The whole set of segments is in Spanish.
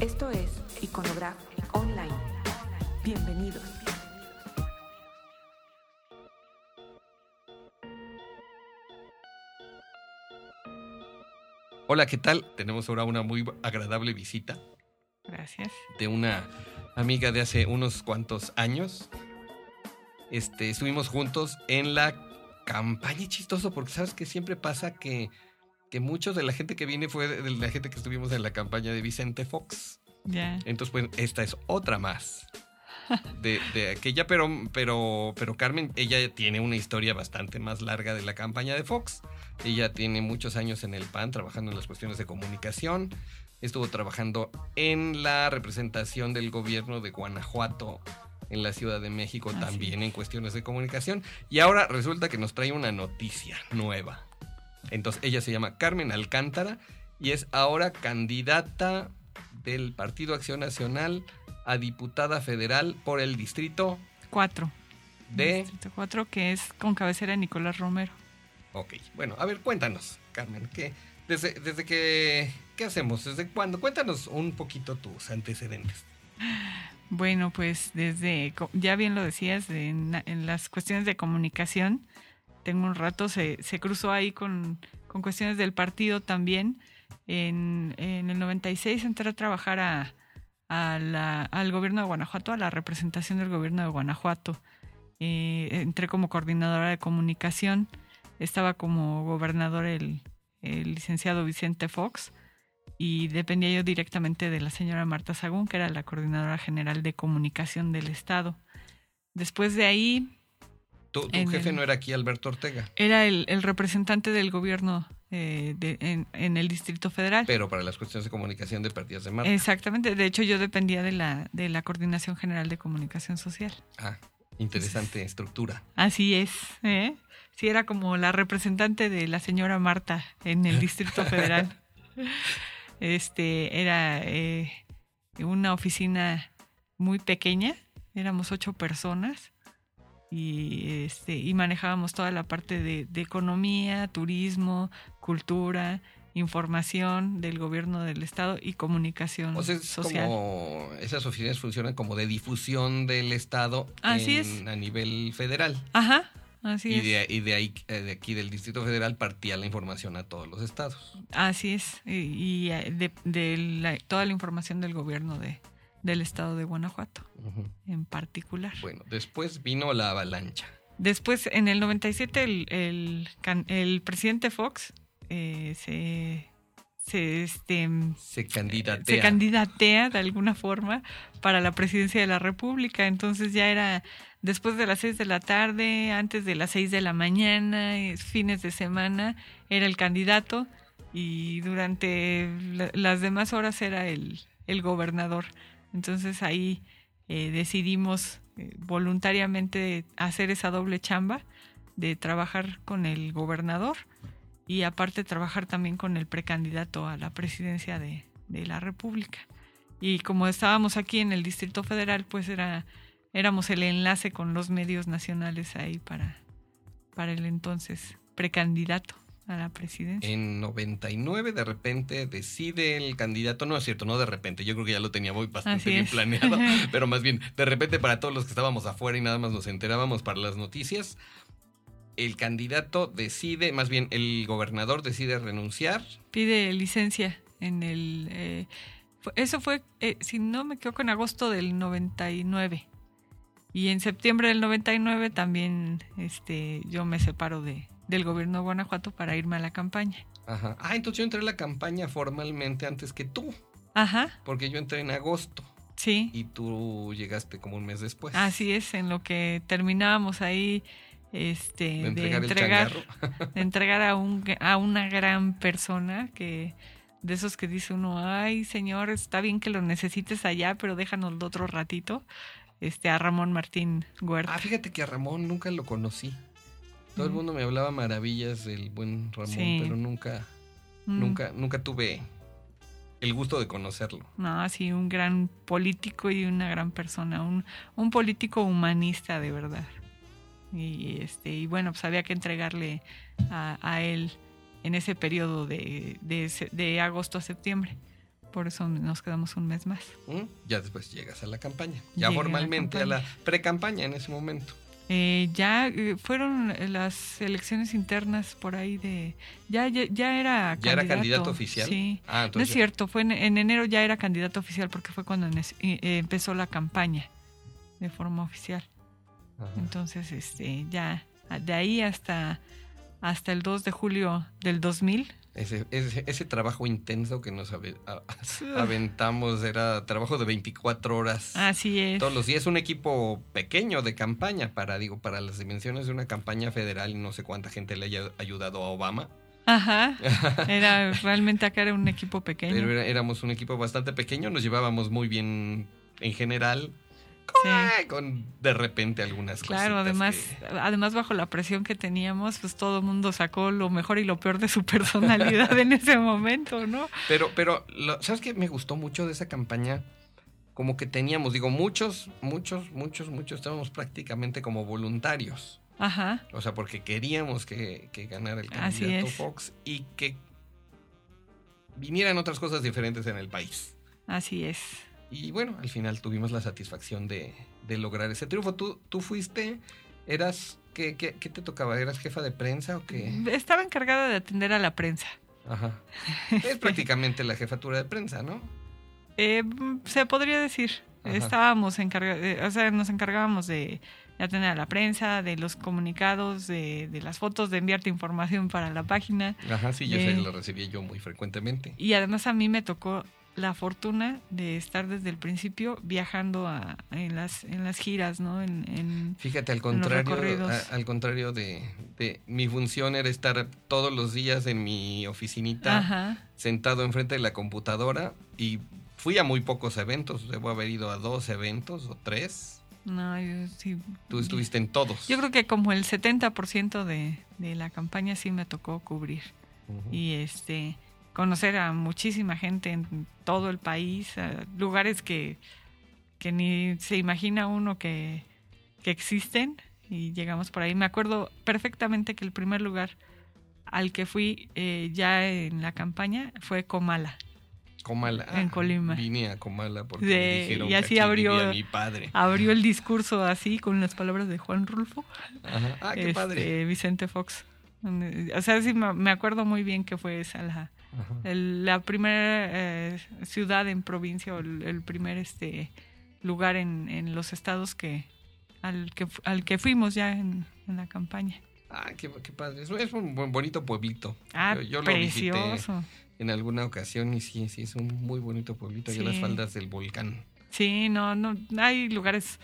Esto es Iconograph Online. Bienvenidos. Hola, ¿qué tal? Tenemos ahora una muy agradable visita Gracias. de una amiga de hace unos cuantos años. Este, estuvimos juntos en la campaña y chistoso porque sabes que siempre pasa que, que muchos de la gente que viene fue de la gente que estuvimos en la campaña de Vicente Fox. Ya. Entonces, pues, esta es otra más. De, de aquella, pero, pero, pero Carmen, ella tiene una historia bastante más larga de la campaña de Fox. Ella tiene muchos años en el PAN trabajando en las cuestiones de comunicación. Estuvo trabajando en la representación del gobierno de Guanajuato en la Ciudad de México Así también es. en cuestiones de comunicación. Y ahora resulta que nos trae una noticia nueva. Entonces, ella se llama Carmen Alcántara y es ahora candidata del Partido Acción Nacional a diputada federal por el distrito Cuatro. de... Distrito cuatro, que es con cabecera de Nicolás Romero. Ok, bueno, a ver, cuéntanos, Carmen, ¿qué, desde, desde que... ¿Qué hacemos? ¿Desde cuándo? Cuéntanos un poquito tus antecedentes. Bueno, pues desde, ya bien lo decías, de- en, en las cuestiones de comunicación, tengo un rato, se, se cruzó ahí con, con cuestiones del partido también. En, en el 96 entré a trabajar a, al gobierno de Guanajuato, a la representación del gobierno de Guanajuato. Eh, entré como coordinadora de comunicación, estaba como gobernador el, el licenciado Vicente Fox y dependía yo directamente de la señora Marta Sagún, que era la coordinadora general de comunicación del Estado. Después de ahí Tu, jefe el- no era aquí Alberto Ortega, era el, el representante del gobierno eh, de- en, en el Distrito Federal. pero para las cuestiones de comunicación de Partidas de Marta. Exactamente, de hecho yo dependía de la, de la Coordinación General de Comunicación Social. Ah, interesante estructura. Así es, ¿eh? Sí, era como la representante de la señora Marta en el Distrito Federal. Este, era eh, una oficina muy pequeña, éramos ocho personas y, este, y manejábamos toda la parte de, de economía, turismo, cultura, información del gobierno del estado y comunicación O sea, es social. como esas oficinas funcionan como de difusión del Estado Así en- a nivel federal. Ajá, así Y es. de, y de ahí, eh, de aquí del Distrito Federal partía la información a todos los estados. Así es, y, y, eh, de, de la- toda la información del gobierno de, del estado de Guanajuato en particular. Bueno, después vino la avalancha. Después, en el 97, el, el, el presidente Fox eh, se, se, este, Se candidatea. se candidatea de alguna forma para la presidencia de la República. Entonces ya era después de las seis de la tarde, antes de las seis de la mañana, fines de semana, era el candidato y durante la- las demás horas era el, el gobernador. Entonces ahí eh, decidimos eh, voluntariamente hacer esa doble chamba de trabajar con el gobernador y aparte trabajar también con el precandidato a la presidencia de, de la República. Y como estábamos aquí en el Distrito Federal, pues era éramos el enlace con los medios nacionales ahí para, para el entonces precandidato a la presidencia. En 99 de repente decide el candidato, no es cierto, no de repente, yo creo que ya lo tenía muy bastante Así bien es. planeado, pero más bien de repente para todos los que estábamos afuera y nada más nos enterábamos para las noticias, el candidato decide, más bien el gobernador decide renunciar. Pide licencia en el... eh, eso fue, eh, si no me equivoco, en agosto del 99. Y en septiembre del 99 también este, yo me separo de, del gobierno de Guanajuato para irme a la campaña. Ajá. Ah, entonces yo entré a la campaña formalmente antes que tú, Ajá, porque yo entré en agosto sí. y tú llegaste como un mes después. Así es, en lo que terminábamos ahí este, De de entregar entregar, el changarro. de entregar a, un, a una gran persona que de esos que dice uno, ay señor, está bien que lo necesites allá, pero déjanoslo otro ratito, este, a Ramón Martín Huerta. Ah, fíjate que a Ramón nunca lo conocí. Todo el mundo me hablaba maravillas del buen Ramón, Sí. pero nunca, Mm, nunca, nunca tuve el gusto de conocerlo. No, sí, un gran político y una gran persona, un, un político humanista de verdad. Y este, y bueno, pues había que entregarle a, a él en ese periodo de, de, de agosto a septiembre. por eso nos quedamos un mes más. ¿Mm? Ya después llegas a la campaña. Ya formalmente a la, campaña. pre-campaña en ese momento. Eh, ya eh, fueron las elecciones internas por ahí de... Ya, ya, ya era ¿Ya era candidato oficial? Sí. Ah, No es cierto, fue en, en enero ya era candidato oficial porque fue cuando en- eh, empezó la campaña de forma oficial. Ajá. Entonces, este, ya de ahí hasta, hasta el 2 de julio del 2000. Ese, ese, ese trabajo intenso que nos ave- a- aventamos era trabajo de 24 horas. Así es. Todos los días un equipo pequeño de campaña para digo para las dimensiones de una campaña federal y no sé cuánta gente le haya ayudado a Obama, Ajá. Era realmente acá era un equipo pequeño. pero era- éramos un equipo bastante pequeño, nos llevábamos muy bien en general, Sí. con de repente algunas cosas. Claro, además, además bajo la presión que teníamos, pues todo el mundo sacó lo mejor y lo peor de su personalidad en ese momento, ¿no? Pero, pero, lo- ¿sabes qué? Me gustó mucho de esa campaña. Como que teníamos, digo, muchos, muchos, muchos, muchos, estábamos prácticamente como voluntarios. Ajá. O sea, porque queríamos que, que ganara el candidato. Fox y que vinieran otras cosas diferentes en el país. Así es. Y bueno, al final tuvimos la satisfacción de, de lograr ese triunfo. ¿Tú, tú fuiste, eras, ¿qué, qué, qué te tocaba? ¿Eras jefa de prensa o qué? Estaba encargada de atender a la prensa. Ajá. Es prácticamente la jefatura de prensa, ¿no? Eh, se podría decir. Ajá. Estábamos encargados, o sea, nos encargábamos de, de atender a la prensa, de los comunicados, de, de las fotos, de enviarte información para la página. Ajá, sí, yo Eh. lo recibí yo muy frecuentemente. Y además a mí me tocó la fortuna de estar desde el principio viajando a, en, las, en las giras, ¿no? En, en- Fíjate, al contrario, a- al contrario de, de mi función era estar todos los días en mi oficinita, Ajá. sentado enfrente de la computadora y fui a muy pocos eventos, debo haber ido a dos eventos o tres. No, yo sí. Tú estuviste en todos. Yo creo que como el 70% de, de la campaña sí me tocó cubrir. Y este conocer a muchísima gente en todo el país, a lugares que, que ni se imagina uno que, que existen y llegamos por ahí. Me acuerdo perfectamente que el primer lugar al que fui eh, ya en la campaña fue Comala. Comala. en Colima. Vine a Comala porque De- me dijeron y que así aquí abrió- vivía mi padre. Abrió el discurso así con las palabras de Juan Rulfo. Ajá. Ah, qué este, padre. Vicente Fox. O sea, sí me acuerdo muy bien que fue esa la. El- la primera eh, ciudad en provincia o el, el primer este lugar en, en los estados que al que al que fuimos ya en, en la campaña. Ah, qué, qué padre. Es, es un buen- bonito pueblito. Ah, Yo- yo lo visité. precioso. en alguna ocasión y sí, sí, es un muy bonito pueblito allá en las Sí. faldas del volcán. Sí, no, no, hay lugares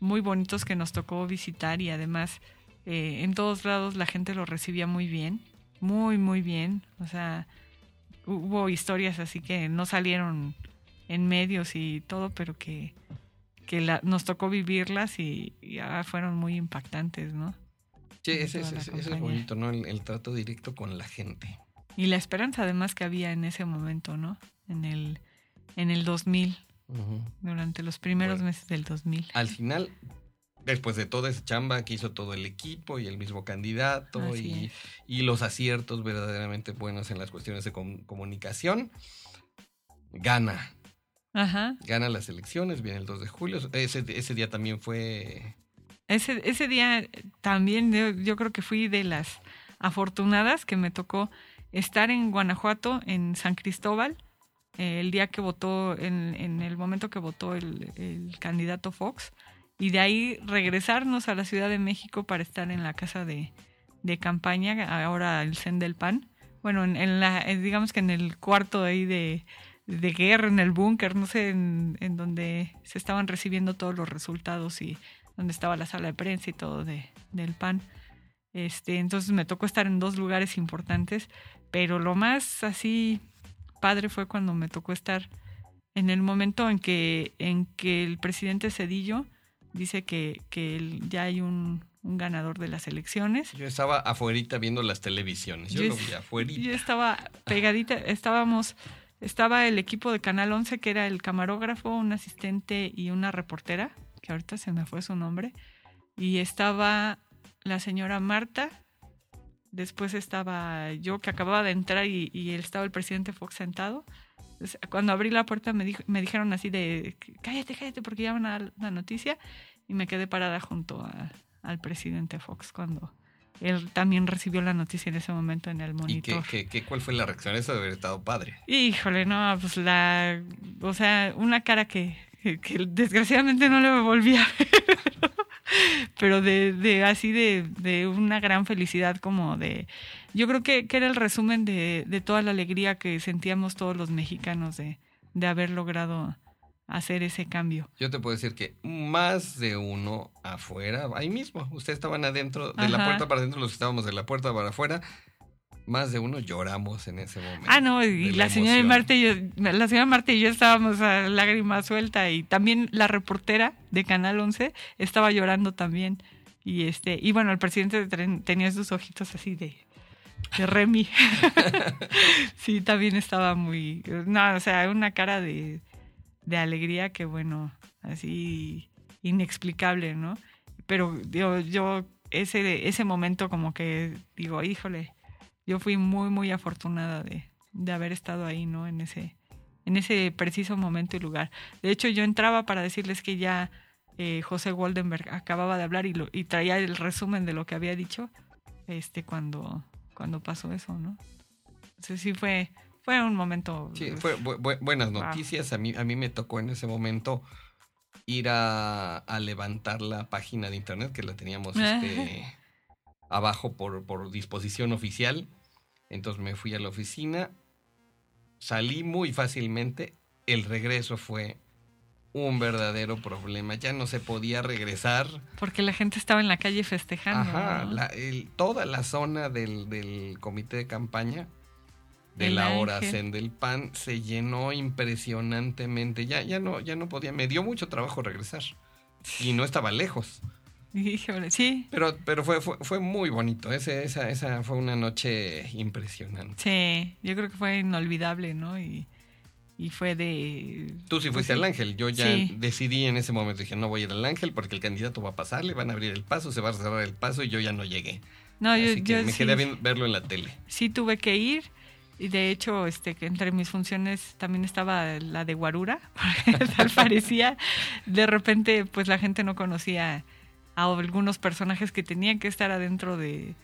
muy bonitos que nos tocó visitar y además eh, en todos lados la gente lo recibía muy bien, muy, muy bien. O sea, hubo historias así que no salieron en medios y todo, pero que, que la- nos tocó vivirlas y, y, ah, fueron muy impactantes, ¿no? Sí, ese, ese- ese- es bonito, ¿no? El, el trato directo con la gente. Y la esperanza además que había en ese momento, ¿no? En el, en el 2000, Ujú. durante los primeros Bueno. meses del 2000. Al final, después de toda esa chamba que hizo todo el equipo y el mismo candidato y, y los aciertos verdaderamente buenos en las cuestiones de com- comunicación, gana. Ajá. Gana las elecciones, viene el 2 de julio. Ese, ese día también fue... Ese, ese día también yo, yo creo que fui de las afortunadas que me tocó estar en Guanajuato, en San Cristóbal, eh, el día que votó, en, en el momento que votó el, el candidato Fox, y de ahí regresarnos a la Ciudad de México para estar en la casa de, de campaña, ahora el CEN del PAN. Bueno, en, la, digamos que en el cuarto ahí de, de guerra, en el búnker, no sé, en, en donde se estaban recibiendo todos los resultados y donde estaba la sala de prensa y todo de, del PAN. Este, entonces me tocó estar en dos lugares importantes, pero lo más así padre fue cuando me tocó estar en el momento en que, en que el presidente Cedillo dice que, que ya hay un, un ganador de las elecciones. Yo estaba afuerita viendo las televisiones. Yo, Yo lo vi afuerita. Yo estaba pegadita, estábamos, estaba el equipo de Canal 11, que era el camarógrafo, un asistente y una reportera, que ahorita se me fue su nombre, y estaba la señora Marta, después estaba yo que acababa de entrar y, y estaba el presidente Fox sentado, Cuando abrí la puerta me, dijo, me dijeron así de, cállate, cállate, porque ya van a dar la noticia. Y me quedé parada junto al presidente Fox cuando él también recibió la noticia en ese momento en el monitor. ¿Y qué, cuál fue la reacción? Eso debe haber estado padre. Híjole, no, pues la... O sea, una cara que, que desgraciadamente no le volvía a ver. Pero de, de así de, de, una gran felicidad como de... Yo creo que, que era el resumen de, de, toda la alegría que sentíamos todos los mexicanos de, de haber logrado hacer ese cambio. Yo te puedo decir que más de uno afuera, ahí mismo, ustedes estaban adentro, de la puerta para adentro, los que estábamos de la puerta para afuera, más de uno lloramos en ese momento. Ah, no, y la, señora Marta y yo, la señora Marta y yo estábamos a lágrima suelta y también la reportera de Canal 11 estaba llorando también. Y este, y bueno, el presidente tenía sus ojitos así de de Remy. sí, también estaba muy, no, o sea, una cara de de alegría que bueno, así inexplicable, ¿no? Pero yo, yo ese, ese momento como que digo, híjole, yo fui muy, muy afortunada de, de haber estado ahí, ¿no? En ese, en ese preciso momento y lugar. De hecho, yo entraba para decirles que ya eh, José Goldenberg acababa de hablar y, lo, y traía el resumen de lo que había dicho este, cuando, cuando pasó eso, ¿no? Entonces sí fue, fue un momento. Sí, fue buenas noticias. A, mí, a mí me tocó en ese momento ir a, levantar la página de internet que la teníamos este, abajo por, por disposición oficial. Entonces me fui a la oficina, salí muy fácilmente. El regreso fue un verdadero problema. Ya no se podía regresar. Porque la gente estaba en la calle festejando. Ajá, toda la zona del, del comité de campaña de la hora del pan se llenó impresionantemente. Ya, ya no, ya no podía. Me dio mucho trabajo regresar. Y no estaba lejos. Sí. Pero, pero fue, fue, fue muy bonito. Ese, esa, esa fue una noche impresionante. Sí, yo creo que fue inolvidable, ¿no? Y, y fue de... Tú sí pues fuiste al Ángel. Yo ya decidí en ese momento. Dije, no voy a ir al Ángel porque el candidato va a pasar, le van a abrir el paso, se va a cerrar el paso y yo ya no llegué. No, yo, me quedé a verlo en la tele. Sí tuve que ir y de hecho, este, que entre mis funciones también estaba la de guarura, tal parecía. De repente, pues la gente no conocía a algunos personajes que tenían que estar adentro de,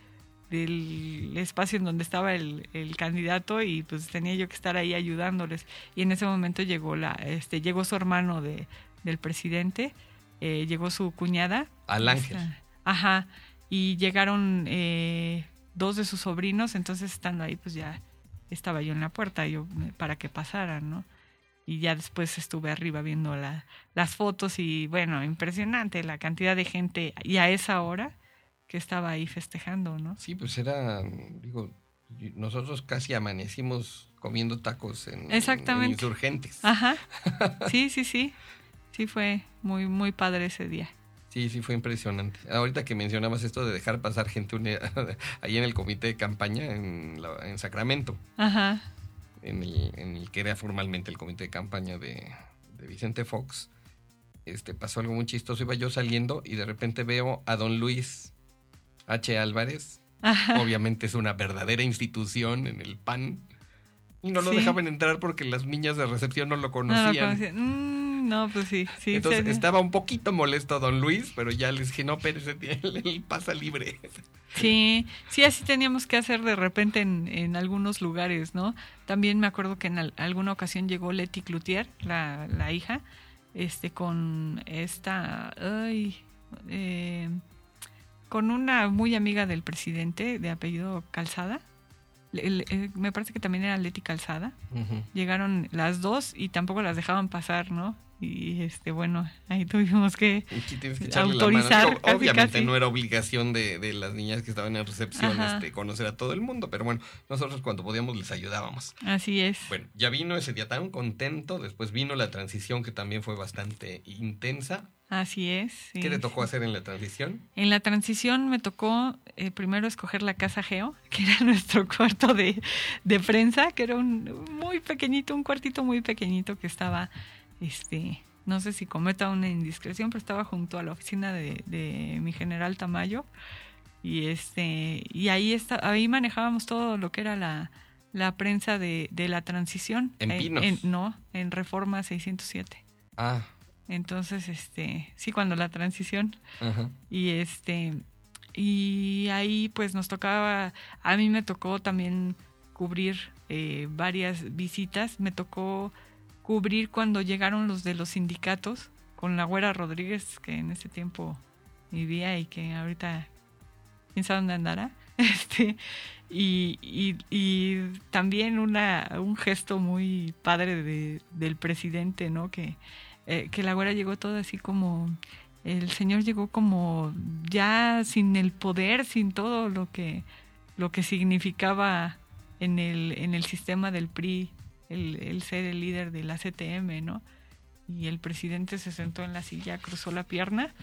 del espacio en donde estaba el, el, candidato y pues tenía yo que estar ahí ayudándoles. Y en ese momento llegó la, este, llegó su hermano de, del presidente, eh, llegó su cuñada. Al ángel. ajá. Y llegaron eh, dos de sus sobrinos, entonces estando ahí, pues ya estaba yo en la puerta yo para que pasaran, ¿no? Y ya después estuve arriba viendo la, las fotos y bueno, impresionante la cantidad de gente y a esa hora que estaba ahí festejando, ¿no? Sí, pues era, digo, nosotros casi amanecimos comiendo tacos en, Exactamente. insurgentes. Ajá. Sí, sí, sí. Sí fue muy, muy padre ese día. Sí, sí, fue impresionante. Ahorita que mencionabas esto de dejar pasar gente ahí en el comité de campaña en, Sacramento, Ajá. En, el, que era formalmente el comité de campaña de, Vicente Fox, este, pasó algo muy chistoso. Iba yo saliendo y de repente veo a don Luis H. Álvarez. Obviamente es una verdadera institución en el PAN. Y no lo dejaban entrar porque las niñas de recepción no lo conocían. No mm, no, pues sí, sí. Entonces estaba un poquito molesto don Luis, pero ya les dije, no, pero ese pasa libre. Sí, sí, así teníamos que hacer de repente en, en algunos lugares, ¿no? También me acuerdo que en alguna ocasión llegó Leti Cloutier, la, la hija, este, con esta, ay, eh, con una muy amiga del presidente de apellido Calzada. me parece que también era Leti Calzada. Llegaron las dos y tampoco las dejaban pasar, ¿no? Y este bueno ahí tuvimos que, autorizar obviamente no era obligación de, de, las niñas que estaban en recepción este, conocer a todo el mundo pero bueno nosotros cuando podíamos les ayudábamos. Así es. Bueno ya vino ese día tan contento después vino la transición que también fue bastante intensa. Así es. ¿Qué le tocó hacer en la transición? En la transición me tocó eh, primero escoger la casa Geo, que era nuestro cuarto de, de, prensa, que era un muy pequeñito, un cuartito muy pequeñito que estaba este, no sé si cometa una indiscreción, pero estaba junto a la oficina de, mi general Tamayo y este y ahí está, ahí manejábamos todo lo que era la, la prensa de, de la transición. ¿En Eh, no, en Reforma 607. Ah, Entonces, este, sí, cuando la transición. ajá. Y este, y ahí pues nos tocaba, a mí me tocó también cubrir eh, varias visitas. Me tocó cubrir cuando llegaron los de los sindicatos con la güera Rodríguez, que en ese tiempo vivía y que ahorita quién dónde andará. Este, y, y, y también una, un gesto muy padre de, del presidente, ¿no? Que, eh, que la güera llegó todo así como el señor llegó como ya sin el poder, sin todo lo que lo que significaba en el en el sistema del PRI el, el ser el líder de la CTM, ¿no? Y el presidente se sentó en la silla, cruzó la pierna,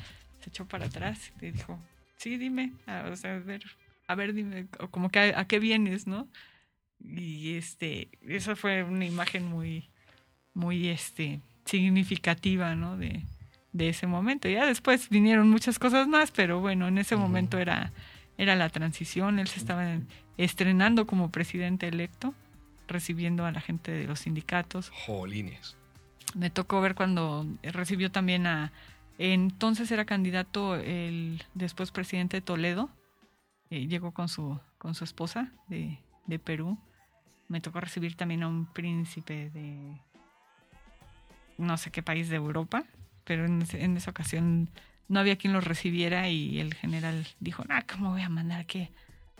se echó para atrás y le dijo, sí, dime, a, o sea, a ver, a ver, dime, o como que a, a qué vienes, ¿no? Y este, esa fue una imagen muy, muy, este, significativa, ¿no? De, de ese momento. Ya después vinieron muchas cosas más, pero bueno, en ese momento era, era la transición, él se estaba estrenando como presidente electo, recibiendo a la gente de los sindicatos. Jolines. Me tocó ver cuando recibió también a, entonces era candidato el después presidente de Toledo, eh, llegó con su, con su esposa de, de Perú. Me tocó recibir también a un príncipe de no sé qué país de Europa, pero en, en esa ocasión no había quien los recibiera y el general dijo, ah, ¿cómo voy a mandar aquí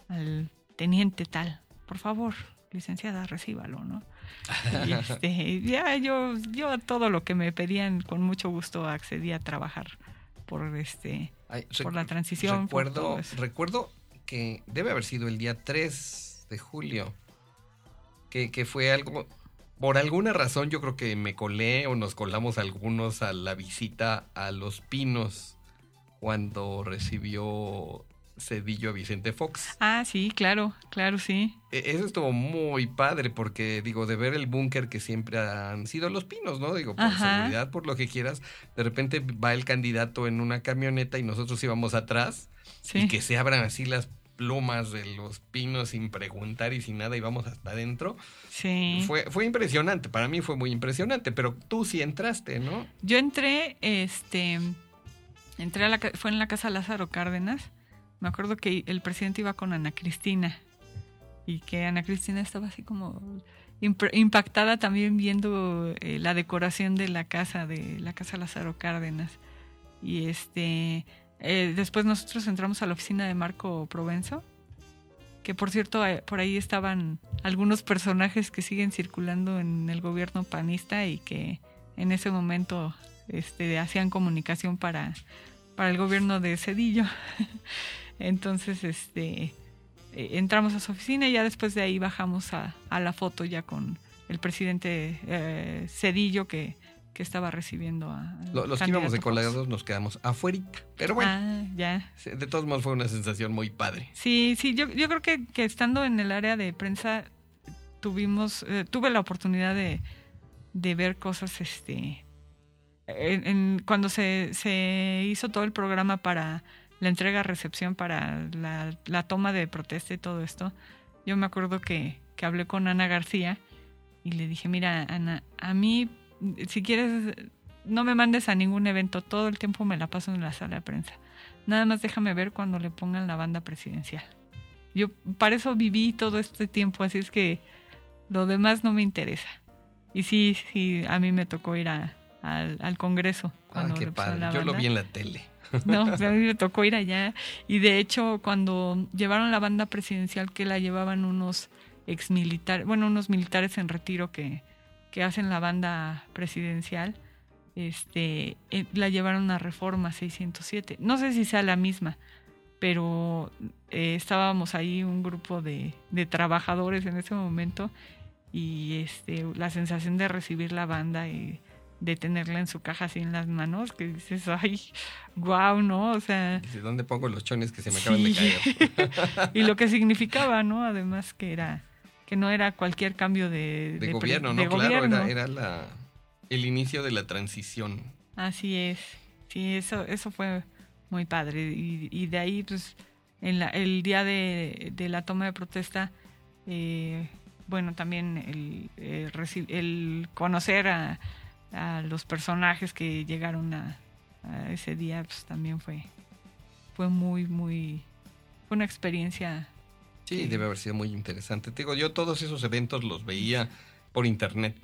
al teniente tal? Por favor, licenciada, recíbalo, ¿no? Y este, ya yo, yo a todo lo que me pedían con mucho gusto accedí a trabajar por este Ay, por la transición. Recuerdo, recuerdo que debe haber sido el día 3 de julio. Que, que fue algo. Por alguna razón, yo creo que me colé o nos colamos algunos a la visita a Los Pinos cuando recibió Cedillo a Vicente Fox. Ah, sí, claro, claro, sí. E- Eso estuvo muy padre porque, digo, de ver el búnker que siempre han sido los pinos, ¿no? Digo, por Ajá. seguridad, por lo que quieras. De repente va el candidato en una camioneta y nosotros íbamos atrás Sí. y que se abran así las plumas de los pinos sin preguntar y sin nada y vamos hasta adentro. sí. Fue, fue impresionante, para mí fue muy impresionante, pero tú sí entraste, ¿no? Yo entré, este, entré a la, fue en la casa Lázaro Cárdenas. Me acuerdo que el presidente iba con Ana Cristina y que Ana Cristina estaba así como impactada también viendo eh, la decoración de la casa de la casa Lázaro Cárdenas. Y este, eh, después nosotros entramos a la oficina de Marco Provenzo, que por cierto eh, por ahí estaban algunos personajes que siguen circulando en el gobierno panista y que en ese momento este, hacían comunicación para, para el gobierno de Cedillo. Entonces, este, eh, entramos a su oficina y ya después de ahí bajamos a, a la foto ya con el presidente eh, Cedillo que, que estaba recibiendo a... Lo- Los que íbamos de colados nos quedamos afuerita. Pero bueno, Ah, ya. de todos modos fue una sensación muy padre. Sí, sí, yo, yo creo que, que estando en el área de prensa tuvimos, eh, tuve la oportunidad de, de ver cosas, este, en, en- cuando se, se hizo todo el programa para la entrega-recepción, para la, la toma de protesta y todo esto, yo me acuerdo que, que hablé con Ana García y le dije, mira, Ana, a mí, si quieres, no me mandes a ningún evento, todo el tiempo me la paso en la sala de prensa. Nada más déjame ver cuando le pongan la banda presidencial. Yo para eso viví todo este tiempo, así es que lo demás no me interesa. Y sí, sí, a mí me tocó ir a- al, al Congreso. Ah, Cuando qué padre. la Yo lo vi en la tele. No, a mí me tocó ir allá. Y de hecho, cuando llevaron la banda presidencial, que la llevaban unos exmilitares, bueno, unos militares en retiro que, que hacen la banda presidencial, este, eh, la llevaron a Reforma 607. No sé si sea la misma, pero eh, estábamos ahí un grupo de, de trabajadores en ese momento y este, la sensación de recibir la banda y de tenerla en su caja así en las manos, que dices, ay, wow, ¿no? O sea, Dice, ¿dónde pongo los chones que se me acaban Sí. de caer? y lo que significaba, ¿no? Además que era que no era cualquier cambio de, De, pre- gobierno, ¿no? de claro, gobierno. era, era la, el inicio de la transición. Así es. Sí, eso, eso fue muy padre. Y, y de ahí, pues, en la- el día de, de la toma de protesta, eh, bueno, también el, reci- el conocer a, a los personajes que llegaron a, a ese día, pues también fue, fue muy, muy, fue una experiencia. Sí, debe haber sido muy interesante. Te digo, yo todos esos eventos los veía por internet.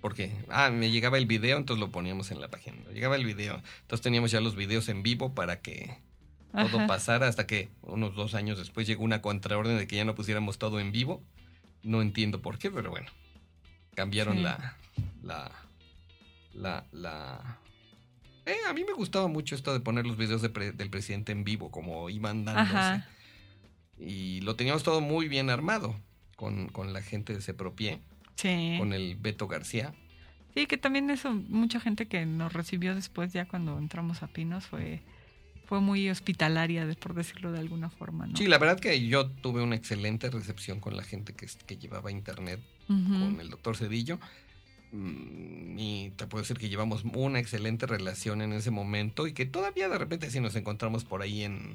Porque, ah, me llegaba el video, entonces lo poníamos en la página. Llegaba el video. Entonces teníamos ya los videos en vivo para que todo Ajá. pasara hasta que unos dos años después llegó una contraorden de que ya no pusiéramos todo en vivo. No entiendo por qué, pero bueno. Cambiaron Sí. la, la, la, la... Eh, a mí me gustaba mucho esto de poner los videos de pre- del presidente en vivo, como iban dándose. Ajá. Y lo teníamos todo muy bien armado con, con la gente de Sepropie, Sí. con el Beto García. Sí, que también eso, mucha gente que nos recibió después, ya cuando entramos a Pinos, fue, fue muy hospitalaria, por decirlo de alguna forma, ¿no? Sí, la verdad que yo tuve una excelente recepción con la gente que, que llevaba internet con el doctor Cedillo. Mm, Y te puedo decir que llevamos una excelente relación en ese momento y que todavía de repente si nos encontramos por ahí en,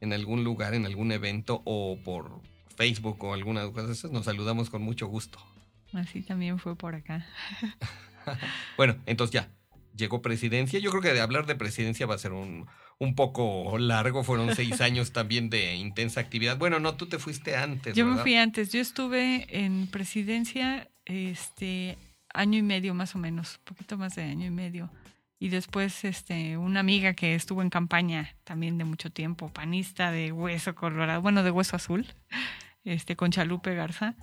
en algún lugar, en algún evento o por Facebook o alguna cosa de esas, nos saludamos con mucho gusto. Así también fue por acá. Bueno, entonces ya, llegó presidencia. Yo creo que de hablar de presidencia va a ser un, un poco largo. Fueron seis años también de intensa actividad. Bueno, no, tú te fuiste antes. Yo me fui antes, yo estuve en presidencia este año y medio más o menos, poquito más de año y medio. Y después este una amiga que estuvo en campaña también de mucho tiempo, panista de hueso colorado, bueno, de hueso azul, este con Chalupe Garza,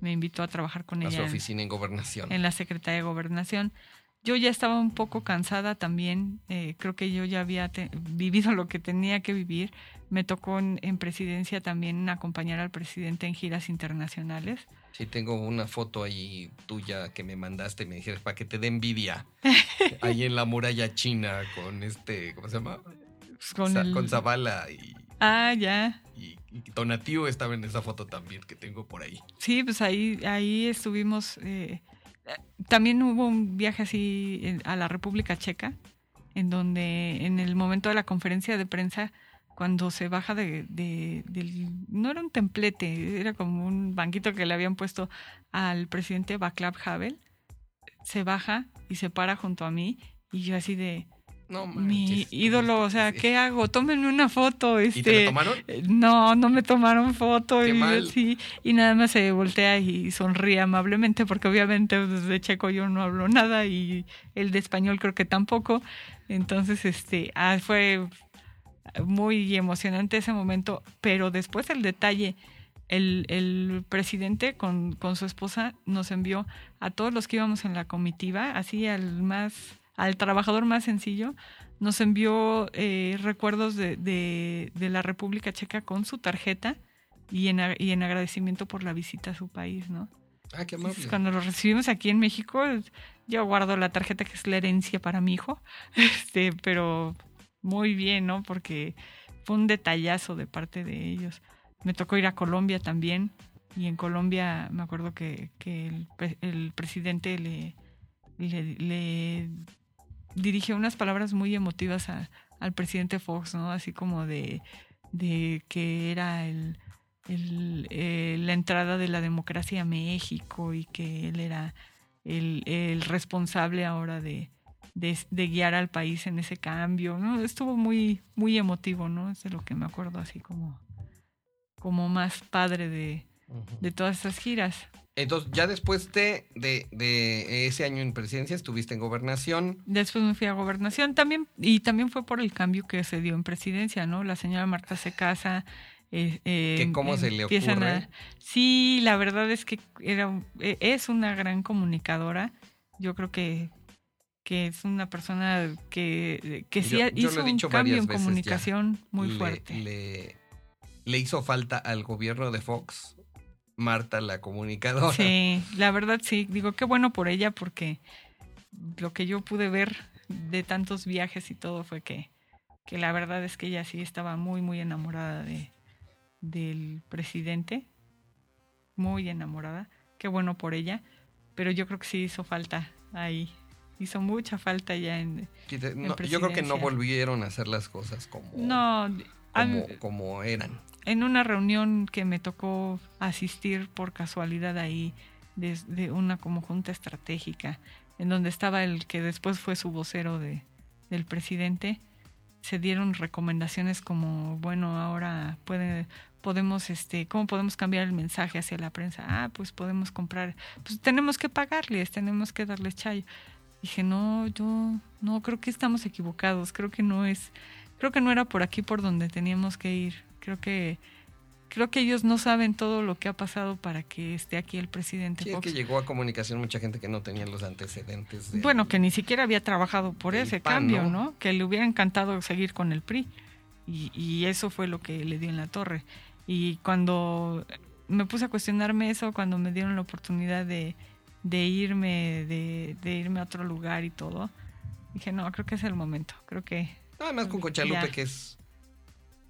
me invitó a trabajar con A su ella oficina en gobernación. en la Secretaría de Gobernación. Yo ya estaba un poco cansada también, eh, creo que yo ya había vivido lo que tenía que vivir. Me tocó en, en presidencia también acompañar al presidente en giras internacionales. Sí, tengo una foto ahí tuya que me mandaste. Me dijeron para que te dé envidia. ahí en la muralla china con este, ¿cómo se llama? Pues, Con Sa- el- con Zavala y, Ah, ya. y, y Tonatiuh estaba en esa foto también que tengo por ahí. Sí, pues ahí, ahí estuvimos. eh, también hubo un viaje así a la República Checa, en donde en el momento de la conferencia de prensa, cuando se baja de, de- del... No era un templete, era como un banquito que le habían puesto al presidente Václav Havel, se baja y se para junto a mí y yo así de... No, Mi ídolo, o sea. ¿qué hago? Tómenme una foto. ¿Y te la Este, tomaron? eh, No, no me tomaron foto Qué y mal. sí, y nada más se voltea y sonríe amablemente porque obviamente desde checo yo no hablo nada y el de español creo que tampoco. Entonces, este, ah, fue muy emocionante ese momento, pero después el detalle, el, el presidente con, con su esposa nos envió a todos los que íbamos en la comitiva, así al más, al trabajador más sencillo, nos envió eh, recuerdos de, de, de la República Checa con su tarjeta y en, y en agradecimiento por la visita a su país, ¿no? Ah, qué amable. Cuando lo recibimos aquí en México, yo guardo la tarjeta que es la herencia para mi hijo, este, pero muy bien, ¿no? Porque fue un detallazo de parte de ellos. Me tocó ir a Colombia también y en Colombia me acuerdo que, que el, pre- el presidente le, le, le dirigió unas palabras muy emotivas al presidente Fox, ¿no? Así como de, de que era el, eh, la entrada de la democracia a México y que él era el, el responsable ahora de, de, de guiar al país en ese cambio, ¿no? Estuvo muy, muy emotivo, ¿no? Es de lo que me acuerdo así como, como más padre de, De todas estas giras. Entonces, ya después de, de, de ese año en presidencia, estuviste en gobernación. Después me fui a gobernación también, y también fue por el cambio que se dio en presidencia, ¿no? La señora Marta se casa. eh, eh, ¿Que cómo se le ocurre? a- Sí, la verdad es que era, un- eh, es una gran comunicadora. Yo creo que, que es una persona que, que sí Yo- yo hizo un cambio en ya. comunicación muy le, fuerte. Le, le hizo falta al gobierno de Fox, Marta la comunicadora. Sí, la verdad sí. Digo, qué bueno por ella porque lo que yo pude ver de tantos viajes y todo fue que, que la verdad es que ella sí estaba muy, muy enamorada de, del presidente. Muy enamorada. Qué bueno por ella. Pero yo creo que sí hizo falta ahí. Hizo mucha falta ya en... Yo creo que no volvieron a hacer las cosas como, No, mí- como eran. En una reunión que me tocó asistir por casualidad ahí, de, una como junta estratégica, en donde estaba el que después fue su vocero de, del presidente, se dieron recomendaciones como, bueno, ahora puede, podemos, este, ¿cómo podemos cambiar el mensaje hacia la prensa? Ah, pues podemos comprar, pues tenemos que pagarles, tenemos que darles chayo. Dije, no, yo no, creo que estamos equivocados, creo que no es, creo que no era por aquí por donde teníamos que ir. Creo que creo que ellos no saben todo lo que ha pasado para que esté aquí el presidente. Sí, es que llegó a comunicación mucha gente que no tenía los antecedentes. bueno, que ni siquiera había trabajado por ese cambio, ¿no? Que le hubiera encantado seguir con el PRI. Y, y, eso fue lo que le dio en la torre. Y cuando me puse a cuestionarme eso, cuando me dieron la oportunidad de, de irme, de, de, irme a otro lugar y todo, dije, no, creo que es el momento. Creo que... Además con Cochalupe, que es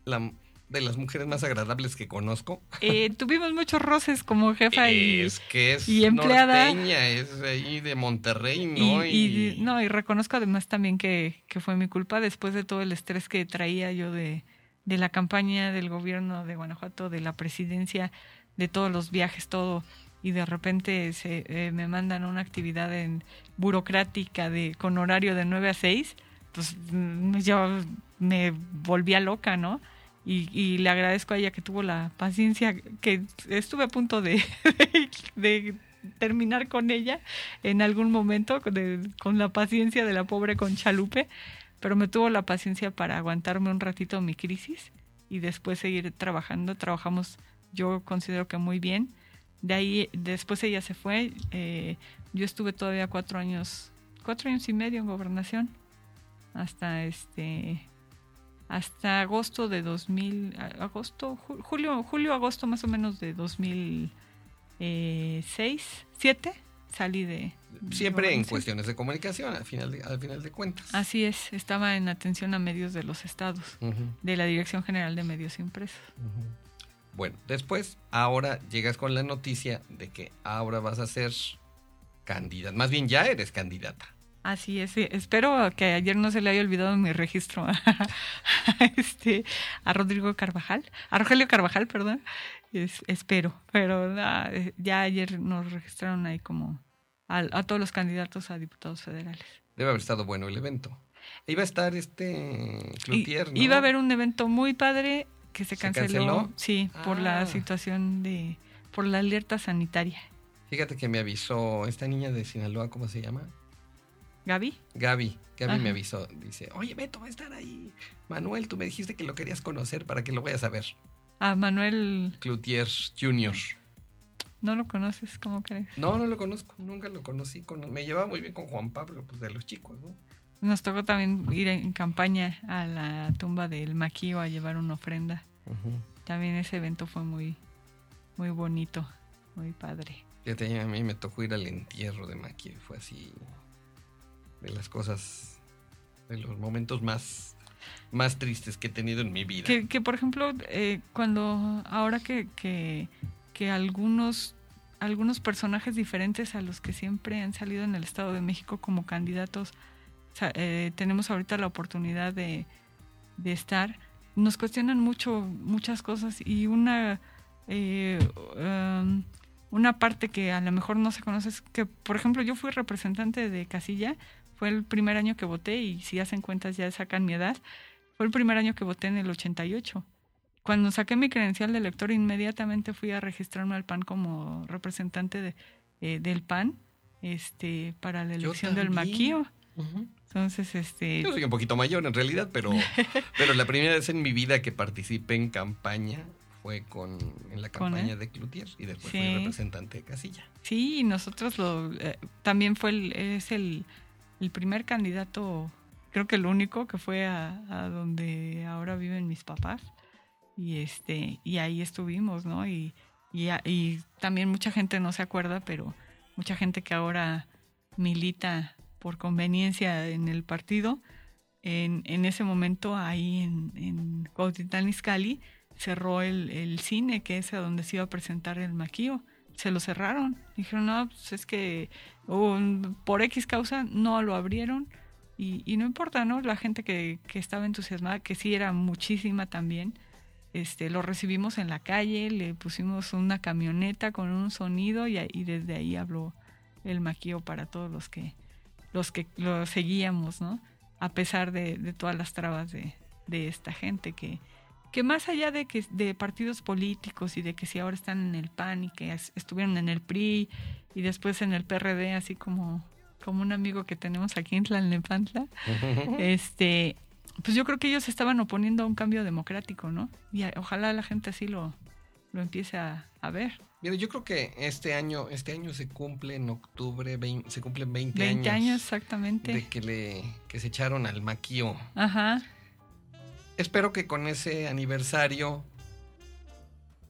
la de las mujeres más agradables que conozco. Eh, tuvimos muchos roces como jefa y, es que es y empleada. es ahí de Monterrey, ¿no? Y, no, y reconozco además también que, que, fue mi culpa después de todo el estrés que traía yo de, de la campaña del gobierno de Guanajuato, de la presidencia, de todos los viajes, todo. Y de repente se, eh, me mandan una actividad en burocrática de con horario de 9 a 6, pues mm, yo me volvía loca, ¿no? Y, le agradezco a ella que tuvo la paciencia, que estuve a punto de, terminar con ella en algún momento, con la paciencia de la pobre Conchalupe, pero me tuvo la paciencia para aguantarme un ratito mi crisis y después seguir trabajando. Trabajamos, yo considero que muy bien. De ahí, después ella se fue, eh, yo estuve todavía cuatro años, cuatro años y medio en gobernación, hasta este hasta agosto de 2000, agosto, julio, julio, agosto más o menos de 2006, 7, salí de... Siempre en cuestiones de comunicación, al final de, al final de cuentas. Así es, estaba en atención a medios de los estados, de la Dirección General de Medios Impresos. Bueno, después, ahora llegas con la noticia de que ahora vas a ser candidata, más bien ya eres candidata. Así es, espero que ayer no se le haya olvidado mi registro a, este, a Rodrigo Carvajal, a Rogelio Carvajal, perdón, espero, pero ya ayer nos registraron ahí como a, todos los candidatos a diputados federales. Debe haber estado bueno el evento. Iba a estar este Cloutier, Iba a haber un evento muy padre que se canceló, sí, por la ah. situación de, por la alerta sanitaria. Fíjate que me avisó esta niña de Sinaloa, ¿cómo se llama? ¿Gaby? Gaby, Gaby me avisó. Dice, oye, Beto va a estar ahí. Manuel, tú me dijiste que lo querías conocer para que lo vayas a ver. Ah, Manuel... Cloutier Jr. ¿No lo conoces? ¿Cómo crees? No, no lo conozco. Nunca lo conocí. me llevaba muy bien con Juan Pablo, pues de los chicos, ¿no? Nos tocó también ir en campaña a la tumba del Maquío a llevar una ofrenda. También ese evento fue muy, muy bonito, muy padre. Fíjate, a mí me tocó ir al entierro de Maquío. Fue así de las cosas, de los momentos más, más tristes que he tenido en mi vida. Que, por ejemplo, eh, cuando ahora que, que, algunos, algunos personajes diferentes a los que siempre han salido en el Estado de México como candidatos, eh, tenemos ahorita la oportunidad de, de, estar, nos cuestionan mucho, muchas cosas y una... Eh, um, una parte que a lo mejor no se conoce es que, por ejemplo, yo fui representante de Casilla, fue el primer año que voté y si hacen cuentas ya sacan mi edad. Fue el primer año que voté en el 88. Cuando saqué mi credencial de elector, inmediatamente fui a registrarme al PAN como representante de, eh, del PAN este, para la elección del Maquío. Entonces, este... Yo soy un poquito mayor en realidad, pero, pero la primera vez en mi vida que participé en campaña fue con en la campaña de Cloutier y después fui representante de Casilla. Sí, nosotros lo... Eh, también fue el, es el el primer candidato, creo que el único que fue a, donde ahora viven mis papás. Y este, y ahí estuvimos, ¿no? Y, y, también mucha gente no se acuerda, pero mucha gente que ahora milita por conveniencia en el partido, en, en ese momento ahí en, en Cuautitlán Izcalli cerró el, el, cine, que es a donde se iba a presentar el maquillo se lo cerraron. Dijeron, no, pues es que por X causa no lo abrieron. Y, no importa, ¿no? La gente que, que, estaba entusiasmada, que sí era muchísima también, este, lo recibimos en la calle, le pusimos una camioneta con un sonido y, y desde ahí habló el maquillo para todos los que los que lo seguíamos, ¿no? A pesar de, de todas las trabas de, de, esta gente que, que más allá de que de partidos políticos y de que si ahora están en el PAN y que estuvieron en el PRI y después en el PRD, así como, como un amigo que tenemos aquí en Tlalnepantla, este, pues yo creo que ellos estaban oponiendo a un cambio democrático, ¿no? Y ojalá la gente así lo, lo empiece a, a ver. Mira, yo creo que este año, este año se cumple en octubre, se cumplen 20, 20 años. exactamente. De que le, que se echaron al maquío. Ajá. Espero que con ese aniversario,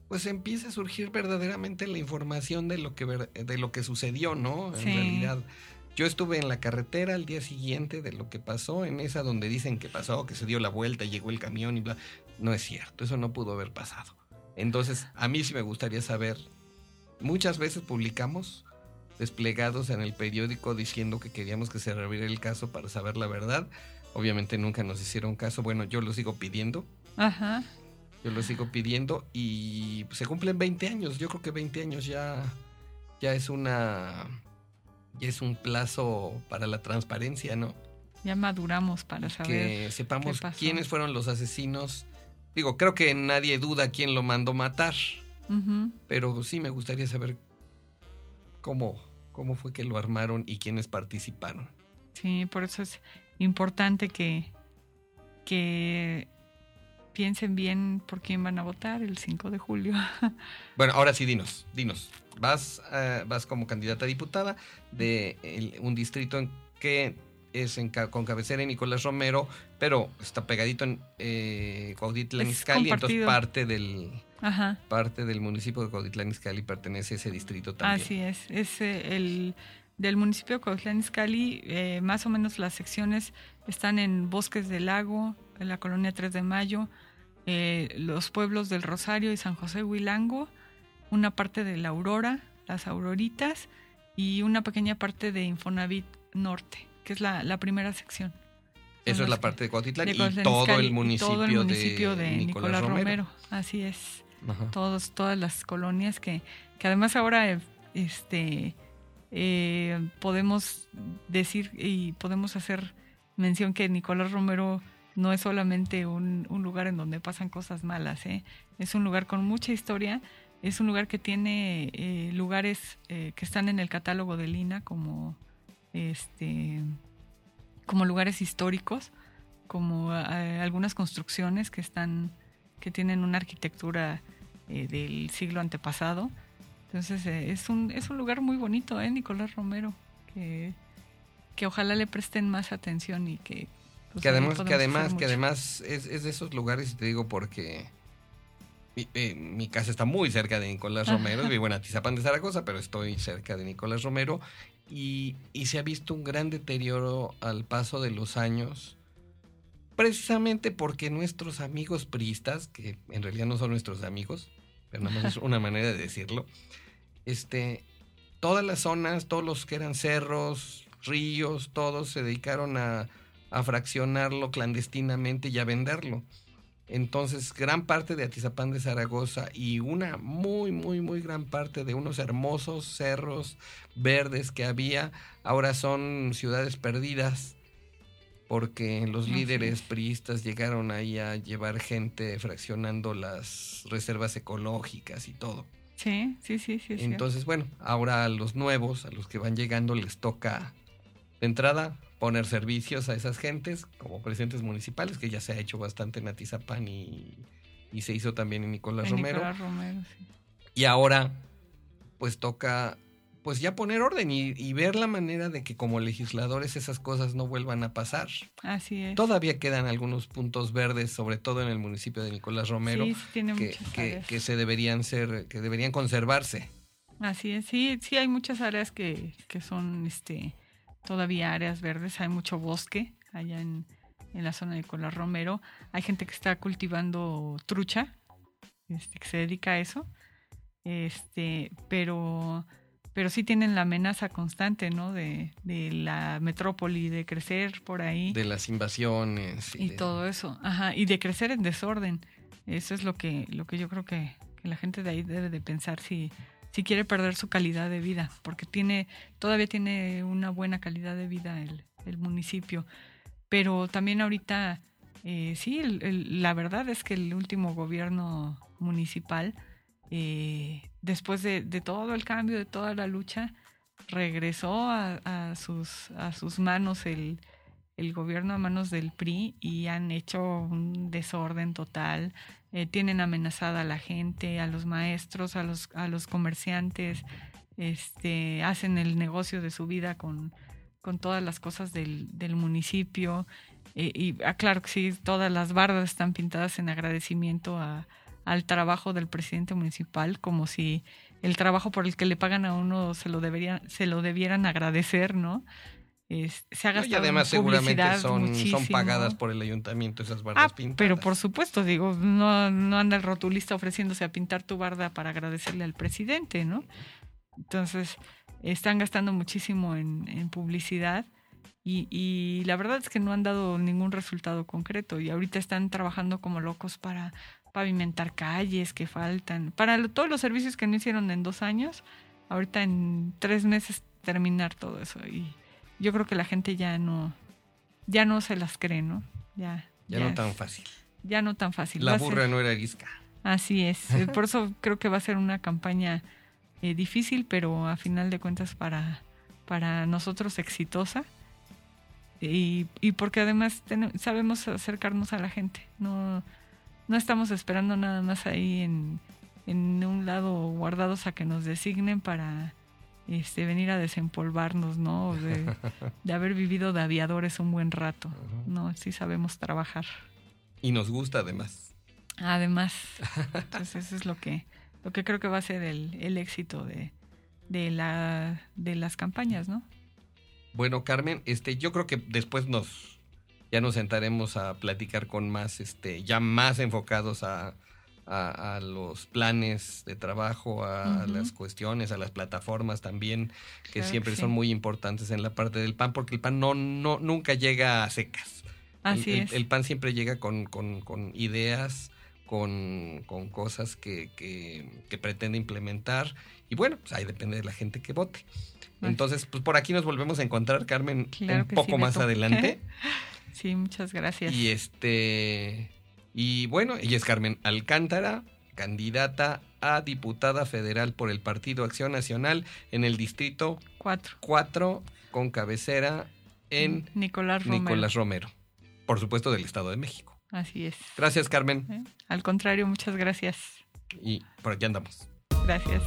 pues empiece a surgir verdaderamente la información de lo que de lo que sucedió, ¿no? En realidad. Yo estuve en la carretera al día siguiente de lo que pasó, en esa donde dicen que pasó, que se dio la vuelta, llegó el camión y bla. No es cierto, eso no pudo haber pasado. Entonces, a mí sí me gustaría saber Muchas veces publicamos desplegados en el periódico diciendo que queríamos que se reviera el caso para saber la verdad. Obviamente nunca nos hicieron caso. Bueno, yo lo sigo pidiendo. Ajá. Yo lo sigo pidiendo y se cumplen 20 años. Yo creo que 20 años ya, ya es una ya es un plazo para la transparencia, ¿no? Ya maduramos para saber. Que sepamos quiénes fueron los asesinos. Digo, creo que nadie duda quién lo mandó matar. Pero sí me gustaría saber cómo, cómo fue que lo armaron y quiénes participaron. Sí, por eso es importante que, que piensen bien por quién van a votar el 5 de julio. bueno, ahora sí, dinos, dinos. Vas, uh, vas como candidata a diputada de el, un distrito en que es en, con cabecera en Nicolás Romero, pero está pegadito en eh, Cuautitlán Izcalli, entonces parte del, Ajá. parte del municipio de Cuautitlán Izcalli pertenece a ese distrito también. Así es, es el del municipio de Cuautitlán Izcalli, eh, más o menos las secciones están en Bosques del Lago, en la colonia 3 de Mayo, eh, los pueblos del Rosario y San José Huilango, una parte de la Aurora, las Auroritas y una pequeña parte de Infonavit Norte, que es la, la primera sección. Eso es la parte de Cuautitlán, y, todo el municipio, todo el municipio de, Nicolás, Romero. Así es todos, todas las colonias que, que además ahora este, eh, podemos decir y podemos hacer mención que Nicolás Romero no es solamente un, lugar en donde pasan cosas malas, ¿eh? es un lugar con mucha historia, es un lugar que tiene eh, lugares eh, que están en el catálogo de Lina como, este, como lugares históricos, como algunas construcciones que están que tienen una arquitectura del siglo antepasado. Entonces eh, es, un, es un lugar muy bonito, ¿eh? Nicolás Romero, que, que ojalá le presten más atención y que... Pues, que además, que además, que además es, es, de esos lugares, te digo porque mi, eh, mi casa está muy cerca de Nicolás Romero, vivo en Atizapán de Zaragoza, pero estoy cerca de Nicolás Romero y, y se ha visto un gran deterioro al paso de los años precisamente porque nuestros amigos priistas, que en realidad no son nuestros amigos, pero nada más es una manera de decirlo, este, todas las zonas, todos los que eran cerros, ríos, todos se dedicaron a, a fraccionarlo clandestinamente y a venderlo. Entonces, gran parte de Atizapán de Zaragoza y una muy, muy, muy gran parte de unos hermosos cerros verdes que había, ahora son ciudades perdidas porque los líderes priistas llegaron ahí a llevar gente fraccionando las reservas ecológicas y todo. Sí, sí, sí, sí. Entonces, bueno, ahora a los nuevos, a los que van llegando, les toca de entrada poner servicios a esas gentes como presidentes municipales, que ya se ha hecho bastante en Atizapán y, y se hizo también en Nicolás Romero. Nicolás Romero sí. Y ahora, pues toca pues ya poner orden y, ver la manera de que como legisladores esas cosas no vuelvan a pasar. Así es. Todavía quedan algunos puntos verdes, sobre todo en el municipio de Nicolás Romero, sí, tiene que, que, que, se deberían ser, que deberían conservarse. Así es, sí, sí hay muchas áreas que, que son este todavía áreas verdes, hay mucho bosque allá en, en la zona de Nicolás Romero. Hay gente que está cultivando trucha, este, que se dedica a eso. Este, pero pero sí tienen la amenaza constante, ¿no? De, de la metrópoli, de crecer por ahí. De las invasiones. Y, todo eso, ajá, y de crecer en desorden. Eso es lo que, lo que yo creo que, que la gente de ahí debe de pensar si, si quiere perder su calidad de vida, porque tiene, todavía tiene una buena calidad de vida el, el municipio. Pero también ahorita, eh, sí, el- el- la verdad es que el último gobierno municipal, eh, después de, todo el cambio, de toda la lucha, regresó a, sus, manos el, gobierno a manos del PRI y han hecho un desorden total. Eh, tienen amenazada a la gente, a los maestros, a los, comerciantes, este, hacen el negocio de su vida con, todas las cosas del, municipio. Eh, y ah, claro que sí, todas las bardas están pintadas en agradecimiento a, al trabajo del presidente municipal, como si el trabajo por el que le pagan a uno se lo deberían, se lo debieran agradecer, ¿no? Es- se ha Y gastado además en seguramente son, pagadas por el ayuntamiento esas bardas Ah, pintadas. pero por supuesto, digo, no, no anda el rotulista ofreciéndose a pintar tu barda para agradecerle al presidente, ¿no? Entonces, están gastando muchísimo en, en publicidad y, y la verdad es que no han dado ningún resultado concreto y ahorita están trabajando como locos para pavimentar calles que faltan, para lo- todos los servicios que no hicieron en dos años, ahorita en tres meses terminar todo eso y yo creo que la gente ya no, ya no se las cree, ¿no? Ya, Ya no es- tan fácil. ya no tan fácil. La Va a ser- burra no era arisca. Así es. Por eso creo que va a ser una campaña eh, difícil, pero a final de cuentas para, para nosotros exitosa. Y, y porque además ten- sabemos acercarnos a la gente. No, no estamos esperando nada más ahí en, en un lado guardados a que nos designen para este, venir a desempolvarnos, ¿no? De, de haber vivido de aviadores un buen rato. No, sí sabemos trabajar. Y nos gusta además. Además, entonces eso es lo que, lo que creo que va a ser el, el éxito de, de, la, de las campañas, ¿no? Bueno, Carmen, este, yo creo que después nos ya nos sentaremos a platicar con más, este, ya más enfocados a, a- a los planes de trabajo, a, las cuestiones, a las plataformas también, que Claro que siempre sí. son muy importantes en la parte del pan, porque el pan no, no, nunca llega a secas. Así el, es. el pan siempre llega con, con- con ideas, con, con cosas que, que- que pretende implementar. Y bueno, pues ahí depende de la gente que vote. Entonces, pues por aquí nos volvemos a encontrar, Carmen, Claro un poco sí, más adelante. Sí, muchas gracias. y este. Y bueno, ella es Carmen Alcántara, candidata a diputada federal por el Partido Acción Nacional en el distrito Cuatro. 4, con cabecera en Nicolás Romero. Nicolás Romero. Por supuesto, del Estado de México. Así es. Gracias, Carmen. ¿Eh? Al contrario, muchas gracias. Y por aquí andamos. Gracias.